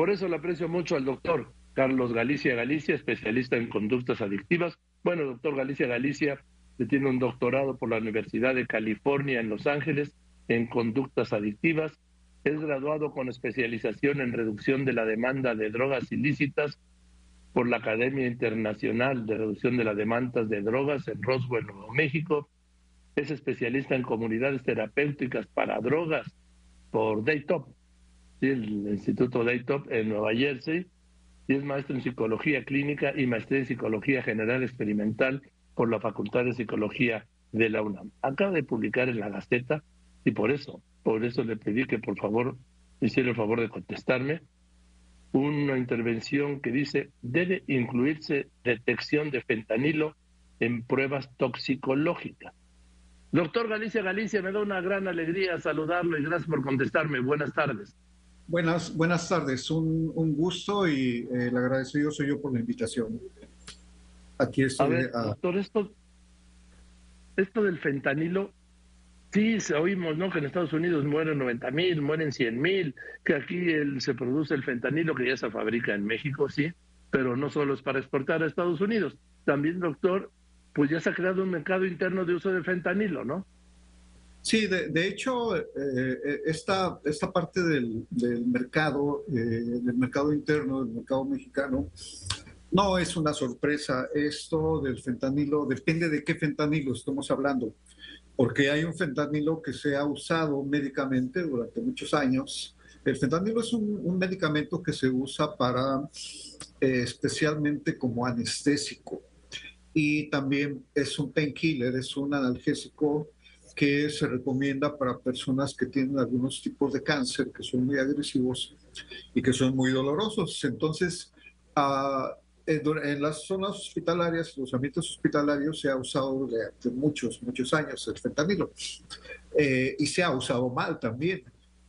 Por eso le aprecio mucho al doctor Carlos Galicia Galicia, especialista en conductas adictivas. Bueno, doctor Galicia Galicia tiene un doctorado por la Universidad de California en Los Ángeles en conductas adictivas. Es graduado con especialización en reducción de la demanda de drogas ilícitas por la Academia Internacional de Reducción de las Demandas de Drogas en Roswell, Nuevo México. Es especialista en comunidades terapéuticas para drogas por Daytop, el Instituto Daytop en Nueva Jersey. Y es maestro en psicología clínica y maestría en psicología general experimental por la Facultad de Psicología de la UNAM. Acaba de publicar en la Gaceta y por eso, por eso le pedí que por favor hiciera el favor de contestarme una intervención que dice debe incluirse detección de fentanilo en pruebas toxicológicas. Doctor Galicia Galicia, me da una gran alegría saludarlo y gracias por contestarme. Buenas tardes. Buenas, buenas tardes, un, un gusto y eh, el agradecido soy yo por la invitación. Aquí estoy. A doctor, esto, esto del fentanilo, Sí, oímos, ¿no? Que en Estados Unidos mueren 90 mil, mueren 100 mil, que aquí el, se produce el fentanilo que ya se fabrica en México, sí, pero no solo es para exportar a Estados Unidos. También, doctor, pues ya se ha creado un mercado interno de uso de fentanilo, ¿no? Sí, de, hecho, eh, eh, esta, esta parte del, del mercado, eh, del mercado interno, del mercado mexicano, no es una sorpresa. Esto del fentanilo, depende de qué fentanilo estamos hablando porque hay un fentanilo que se ha usado médicamente durante muchos años. El fentanilo es un, medicamento que se usa para eh, especialmente como anestésico y también es un painkiller, es un analgésico que se recomienda para personas que tienen algunos tipos de cáncer que son muy agresivos y que son muy dolorosos. Entonces, uh, en las zonas hospitalarias, los ambientes hospitalarios, se ha usado durante muchos, muchos años el fentanilo eh, y se ha usado mal también.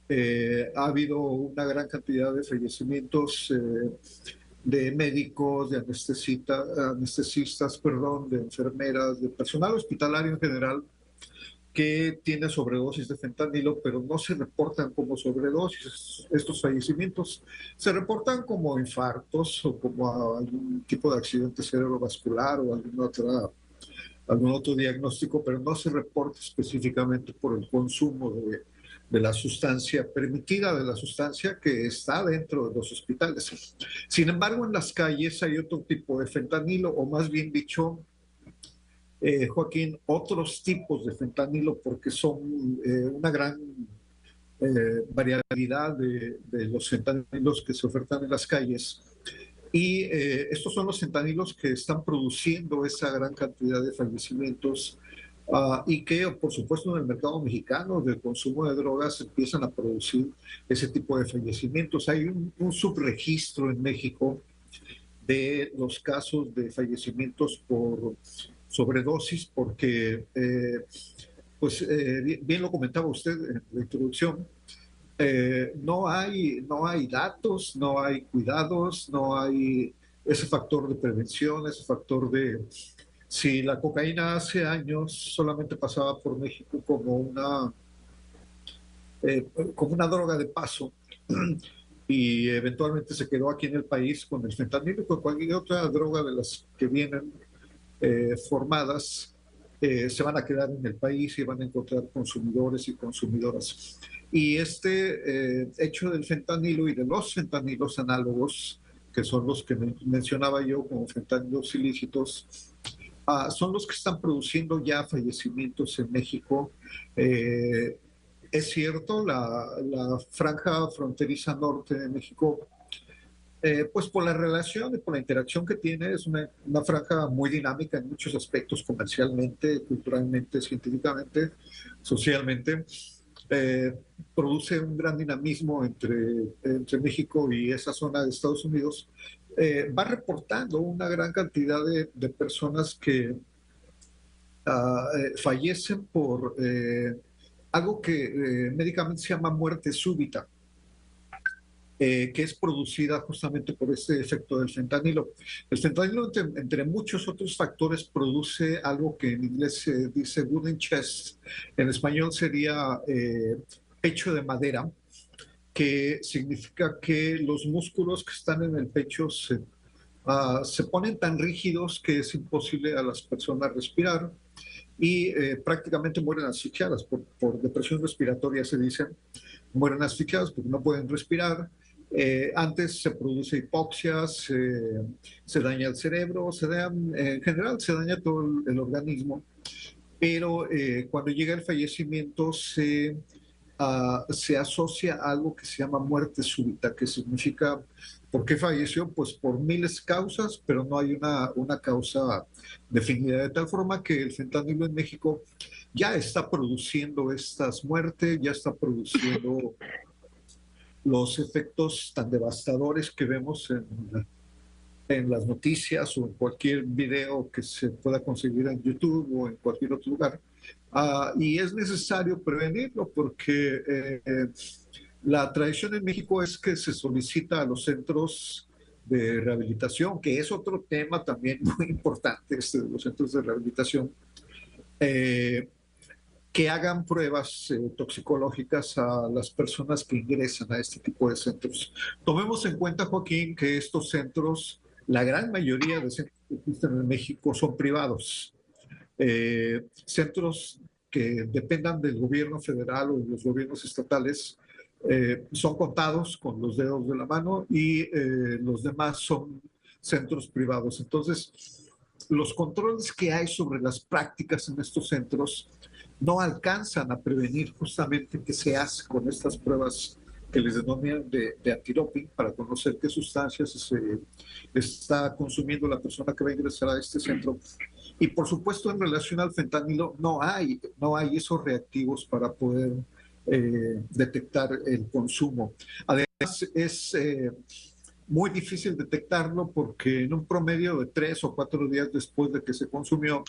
Eh, ha habido una gran cantidad de fallecimientos eh, de médicos, de anestesistas, perdón, de enfermeras, de personal hospitalario en general, que tiene sobredosis de fentanilo, pero no se reportan como sobredosis estos fallecimientos. Se reportan como infartos o como algún tipo de accidente cerebrovascular o algún, otra, algún otro diagnóstico, pero no se reporta específicamente por el consumo de, de la sustancia permitida, de la sustancia que está dentro de los hospitales. Sin embargo, en las calles hay otro tipo de fentanilo, o más bien dicho, eh, Joaquín, otros tipos de fentanilo porque son eh, una gran eh, variabilidad de, los fentanilos que se ofertan en las calles. Y estos son los fentanilos que están produciendo esa gran cantidad de fallecimientos ah, y que, por supuesto, en el mercado mexicano del consumo de drogas empiezan a producir ese tipo de fallecimientos. Hay un, un subregistro en México de los casos de fallecimientos por sobredosis porque, eh, pues eh, bien, lo comentaba usted en la introducción, eh, no, hay, no hay datos, no hay cuidados, no hay ese factor de prevención, ese factor de... Si la cocaína hace años solamente pasaba por México como una, como una droga de paso, y eventualmente se quedó aquí en el país con el fentanilo y con cualquier otra droga de las que vienen eh, formadas eh, se van a quedar en el país y van a encontrar consumidores y consumidoras. Y este eh, hecho del fentanilo y de los fentanilos análogos, que son los que mencionaba yo como fentanilos ilícitos, ah, son los que están produciendo ya fallecimientos en México. es cierto, la, la franja fronteriza norte de México eh, pues por la relación y por la interacción que tiene, es una, franja muy dinámica en muchos aspectos, comercialmente, culturalmente, científicamente, socialmente. Eh, produce un gran dinamismo entre, entre México y esa zona de Estados Unidos. Eh, va reportando una gran cantidad de, de personas que ah, fallecen por algo que médicamente se llama muerte súbita. Eh, que es producida justamente por este efecto del fentanilo. El fentanilo, entre, muchos otros factores, produce algo que en inglés se dice wooden chest, en español sería eh, pecho de madera, que significa que los músculos que están en el pecho se, ah, se ponen tan rígidos que es imposible a las personas respirar y eh, prácticamente mueren asfixiadas por, por, depresión respiratoria, se dicen, mueren asfixiadas porque no pueden respirar. Eh, antes se produce hipoxia, se, se, daña el cerebro, se en general se daña todo el, el organismo, pero eh, cuando llega el fallecimiento se Ah, se asocia a algo que se llama muerte súbita, que significa, ¿por qué falleció? Pues por miles de causas, pero no hay una, una causa definida, de tal forma que el fentanilo en México ya está produciendo estas muertes, ya está produciendo los efectos tan devastadores que vemos en, en las noticias o en cualquier video que se pueda conseguir en YouTube o en cualquier otro lugar. Uh, y es necesario prevenirlo porque eh, la tradición en México es que se solicita a los centros de rehabilitación, que es otro tema también muy importante, este los centros de rehabilitación, eh, que hagan pruebas eh, toxicológicas a las personas que ingresan a este tipo de centros. Tomemos en cuenta, Joaquín, que estos centros, la gran mayoría de centros que existen en México son privados. Eh, centros que dependan del gobierno federal o de los gobiernos estatales eh, son contados con los dedos de la mano y eh, los demás son centros privados. Entonces, los controles que hay sobre las prácticas en estos centros no alcanzan a prevenir justamente qué se hace con estas pruebas que les denominan de, de antidoping para conocer qué sustancias está consumiendo la persona que va a ingresar a este centro y por supuesto, en relación al fentanilo, no hay, no hay esos reactivos para poder eh, detectar el consumo. Además, es eh, muy difícil detectarlo porque en un promedio de tres o cuatro días después de que se consumió,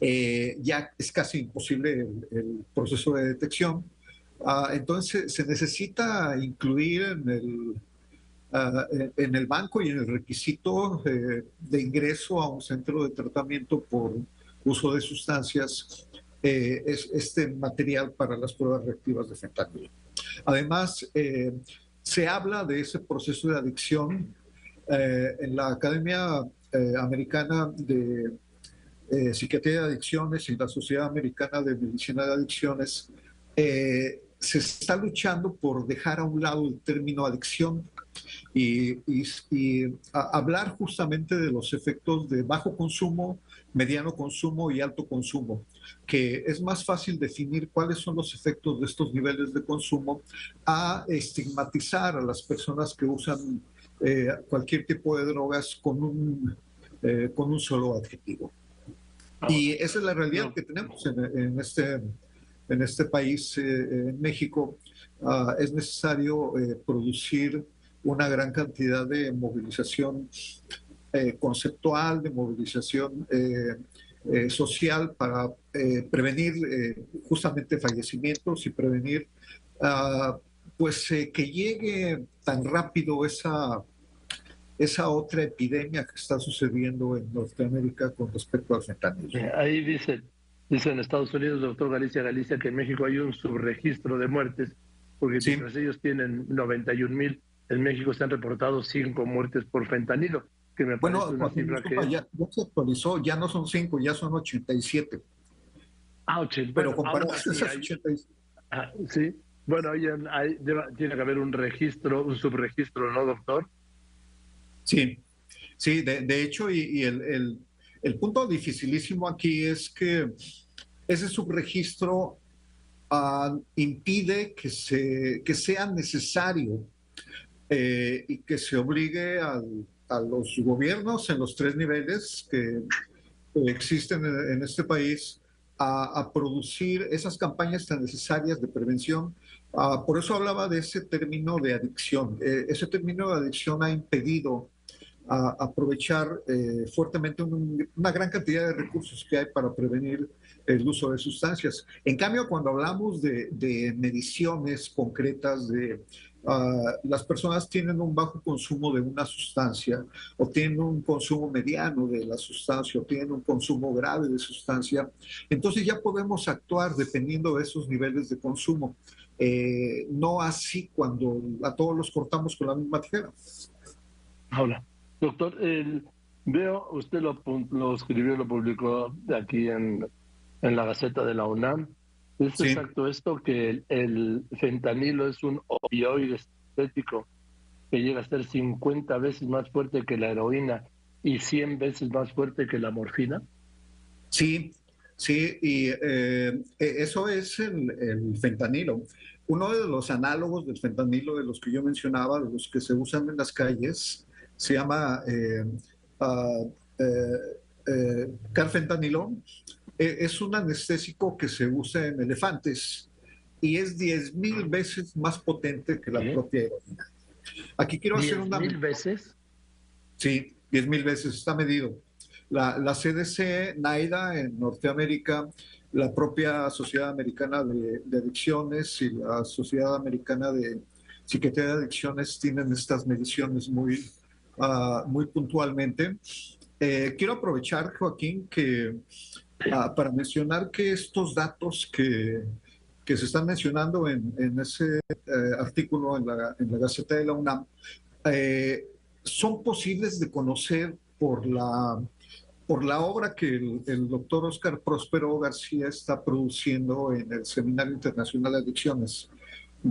eh, ya es casi imposible el, proceso de detección. Ah, entonces, se necesita incluir en el Ah, en el banco y en el requisito eh, de ingreso a un centro de tratamiento por uso de sustancias eh, es este material para las pruebas reactivas de fentanilo. Además, eh, se habla de ese proceso de adicción en la Academia Americana de Psiquiatría de Adicciones y la Sociedad Americana de Medicina de Adicciones. se está luchando por dejar a un lado el término adicción y, hablar justamente de los efectos de bajo consumo, mediano consumo y alto consumo, que es más fácil definir cuáles son los efectos de estos niveles de consumo a estigmatizar a las personas que usan eh, cualquier tipo de drogas con un, eh, con un solo adjetivo. Y esa es la realidad que tenemos en, este, en este país, eh, en México. Ah, es necesario producir una gran cantidad de movilización eh, conceptual, de movilización eh, eh, social para prevenir justamente fallecimientos y prevenir ah, pues que llegue tan rápido esa, esa otra epidemia que está sucediendo en Norteamérica con respecto al fentanilo. Ahí dice, dice en Estados Unidos, doctor Galicia Galicia, que en México hay un subregistro de muertes, porque ellos tienen 91 mil en México se han reportado cinco muertes por fentanilo, que me bueno, una cifra que... Ya, se actualizó, ya no son cinco, ya son 87. Ah, 80. Pero comparado a esas 87. Ah, sí, bueno, ahí, tiene que haber un registro, un subregistro, ¿no, doctor? Sí, sí, de, hecho, y, el, el, punto dificilísimo aquí es que ese subregistro uh, impide que, se, que sea necesario eh, y que se obligue a los gobiernos en los tres niveles que existen en, este país a, producir esas campañas tan necesarias de prevención. Ah, por eso hablaba de ese término de adicción. Eh, ese término de adicción ha impedido aprovechar eh, fuertemente una gran cantidad de recursos que hay para prevenir el uso de sustancias. En cambio, cuando hablamos de, de mediciones concretas, de Ah, las personas tienen un bajo consumo de una sustancia o tienen un consumo mediano de la sustancia o tienen un consumo grave de sustancia, entonces ya podemos actuar dependiendo de esos niveles de consumo. eh, no así cuando a todos los cortamos con la misma tijera. Ahora, doctor, veo, usted lo, lo escribió, lo publicó aquí en, en la Gaceta de la UNAM. ¿Es exacto esto que el, fentanilo es un opioide sintético que llega a ser 50 veces más fuerte que la heroína y 100 veces más fuerte que la morfina? Sí, sí, y eh, e, eso es el, fentanilo. Uno de los análogos del fentanilo de los que yo mencionaba, de los que se usan en las calles, se llama eh, uh, eh, carfentanilo. es un anestésico que se usa en elefantes y es 10 mil veces más potente que la propia heroína. Aquí quiero hacer una... ¿10 mil veces? Sí, 10 mil veces, está medido. La, la, CDC, NAIDA en Norteamérica, la propia Sociedad Americana de, Adicciones y la Sociedad Americana de Psiquiatría de Adicciones tienen estas mediciones muy, uh, muy puntualmente. Eh, quiero aprovechar, Joaquín, que uh, para mencionar que estos datos que, que se están mencionando en, en ese eh, artículo en la, en la, Gaceta de la UNAM eh, son posibles de conocer por la, por la obra que el, doctor Oscar Próspero García está produciendo en el Seminario Internacional de Adicciones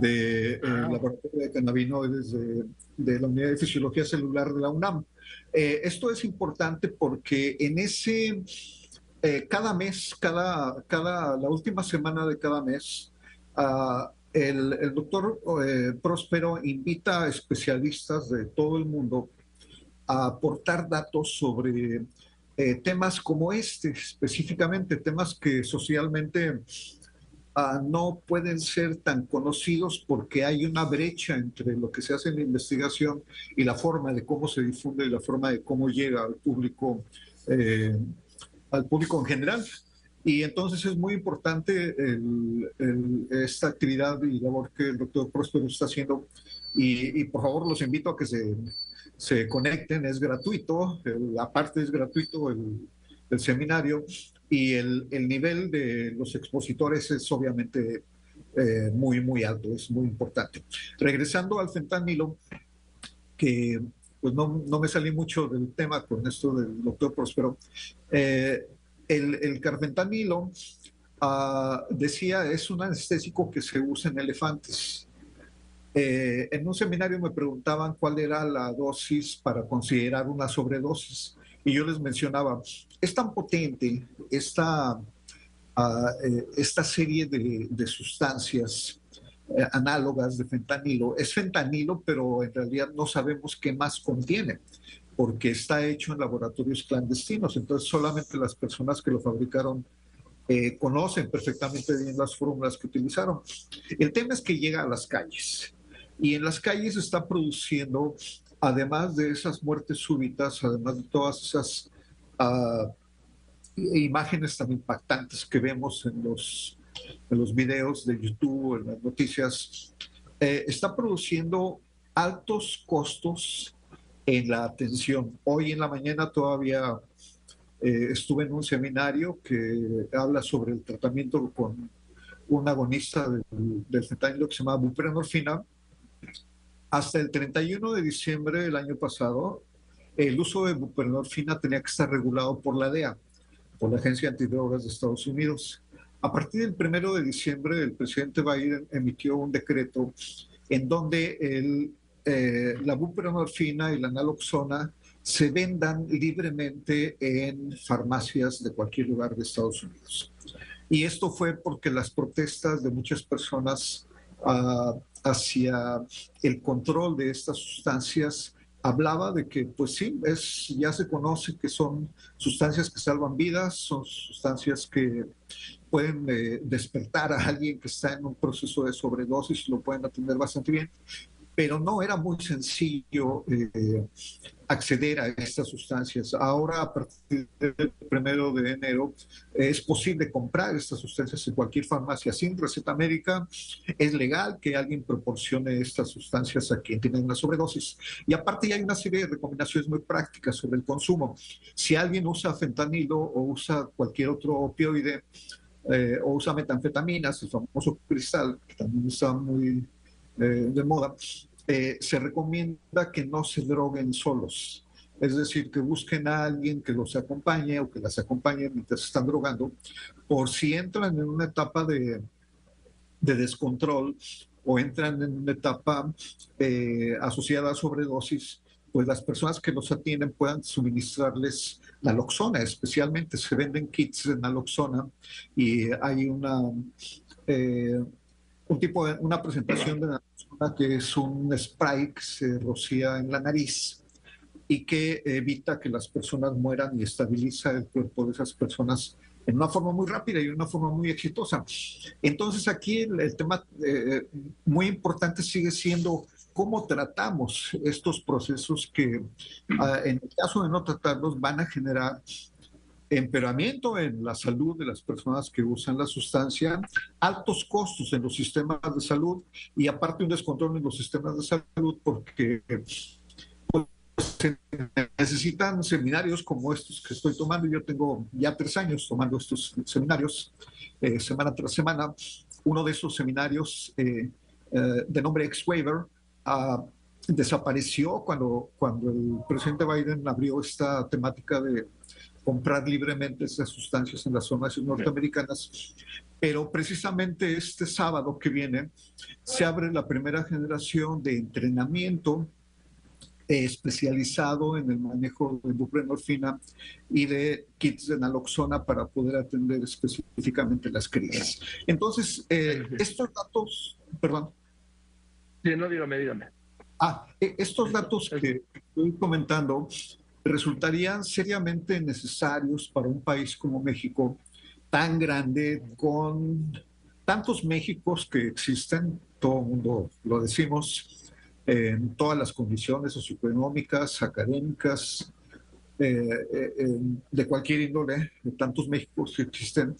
de, ah. Laboratorio de Cannabinoides de, de, la Unidad de Fisiología Celular de la UNAM. Eh, esto es importante porque en ese eh, cada mes, cada, cada, la última semana de cada mes, uh, el, el, doctor eh, Próspero invita a especialistas de todo el mundo a aportar datos sobre eh, temas como este, específicamente temas que socialmente no pueden ser tan conocidos porque hay una brecha entre lo que se hace en la investigación y la forma de cómo se difunde y la forma de cómo llega al público eh, al público en general. Y entonces es muy importante esta actividad y labor que el doctor Próspero está haciendo. Y, por favor los invito a que se, se conecten, es gratuito, aparte es gratuito el, el seminario y el, el, nivel de los expositores es obviamente eh, muy, muy alto, es muy importante. Regresando al fentanilo, que pues no, no, me salí mucho del tema con esto del doctor Próspero. Eh, el, el, carfentanilo, uh, decía, es un anestésico que se usa en elefantes. Eh, en un seminario me preguntaban cuál era la dosis para considerar una sobredosis. Y yo les mencionaba, es tan potente esta, uh, esta serie de, de sustancias eh, análogas de fentanilo. Es fentanilo, pero en realidad no sabemos qué más contiene, porque está hecho en laboratorios clandestinos. Entonces solamente las personas que lo fabricaron eh, conocen perfectamente bien las fórmulas que utilizaron. El tema es que llega a las calles y en las calles está produciendo, además de esas muertes súbitas, además de todas esas uh, imágenes tan impactantes que vemos en los en los videos de YouTube, en las noticias, eh, está produciendo altos costos en la atención. Hoy en la mañana todavía eh, estuve en un seminario que habla sobre el tratamiento con un agonista del, del fentanilo que se llama buprenorfina. Hasta el 31 de diciembre del año pasado, el uso de buprenorfina tenía que estar regulado por la DEA, por la Agencia Antidrogas de Estados Unidos. A partir del primero de diciembre, el presidente Biden emitió un decreto en donde el, eh, la buprenorfina y la naloxona se vendan libremente en farmacias de cualquier lugar de Estados Unidos. Y esto fue porque las protestas de muchas personas uh, hacia el control de estas sustancias hablaba de que, pues sí, es, ya se conoce que son sustancias que salvan vidas, son sustancias que pueden eh, despertar a alguien que está en un proceso de sobredosis, lo pueden atender bastante bien, pero no era muy sencillo eh, acceder a estas sustancias. Ahora, a partir del primero de enero, es posible comprar estas sustancias en cualquier farmacia sin receta médica. Es legal que alguien proporcione estas sustancias a quien tiene una sobredosis. Y aparte, hay una serie de recomendaciones muy prácticas sobre el consumo. Si alguien usa fentanilo o usa cualquier otro opioide, eh, o usa metanfetaminas, el famoso cristal, que también está muy eh, de moda, eh, se recomienda que no se droguen solos. Es decir, que busquen a alguien que los acompañe o que las acompañe mientras están drogando, por si entran en una etapa de, de descontrol o entran en una etapa asociada a sobredosis, pues las personas que los atienden puedan suministrarles naloxona, especialmente se venden kits de naloxona y hay una, eh, un tipo de, una presentación de que es un spray que se rocía en la nariz y que evita que las personas mueran y estabiliza el cuerpo de esas personas en una forma muy rápida y una forma muy exitosa. Entonces aquí el, tema eh, muy importante sigue siendo cómo tratamos estos procesos que ah, en el caso de no tratarlos van a generar empeoramiento en la salud de las personas que usan la sustancia, altos costos en los sistemas de salud y aparte un descontrol en los sistemas de salud porque pues, necesitan seminarios como estos que estoy tomando. Yo tengo ya tres años tomando estos seminarios eh, semana tras semana. Uno de esos seminarios eh, eh, de nombre X-Waiver desapareció cuando, cuando el presidente Biden abrió esta temática de comprar libremente esas sustancias en las zonas norteamericanas. Pero precisamente este sábado que viene se abre la primera generación de entrenamiento especializado en el manejo de buprenorfina y de kits de naloxona para poder atender específicamente las crisis. Entonces, eh, estos datos, perdón. Sí, no, dígame, dígame. Ah, e, estos datos que estoy comentando resultarían seriamente necesarios para un país como México, tan grande, con tantos Méxicos que existen, todo el mundo lo decimos, en todas las condiciones socioeconómicas, académicas, eh, eh, de cualquier índole, de tantos Méxicos que existen,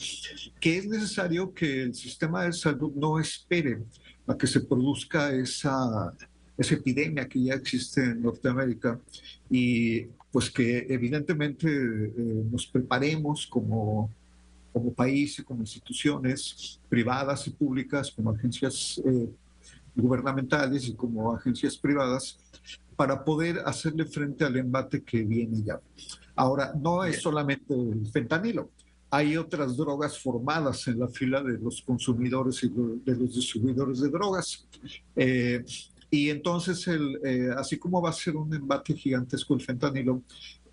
que es necesario que el sistema de salud no espere a que se produzca esa, esa epidemia que ya existe en Norteamérica y pues que evidentemente eh, nos preparemos como, como país y como instituciones privadas y públicas, como agencias eh, gubernamentales y como agencias privadas, para poder hacerle frente al embate que viene ya. Ahora, no es solamente el fentanilo, hay otras drogas formadas en la fila de los consumidores y de los distribuidores de drogas. Eh, y entonces, el, eh, así como va a ser un embate gigantesco el fentanilo,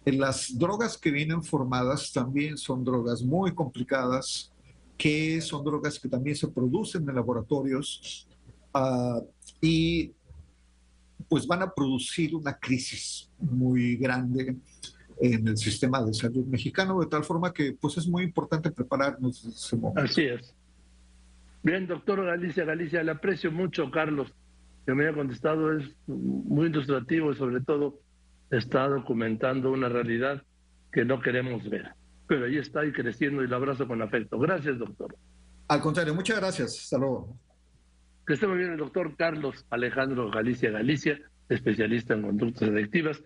las drogas que vienen formadas también son drogas muy complicadas, que son drogas que también se producen en laboratorios ah, y pues van a producir una crisis muy grande en el sistema de salud mexicano, de tal forma que pues es muy importante prepararnos. Así es. Bien, doctor Galicia, Galicia, le aprecio mucho, Carlos, que me haya contestado, es muy ilustrativo y sobre todo está documentando una realidad que no queremos ver. Pero ahí está y creciendo y lo abrazo con afecto. Gracias, doctor. Al contrario, muchas gracias. Hasta luego. Que esté muy bien el doctor Carlos Alejandro Galicia Galicia, especialista en conductas adictivas.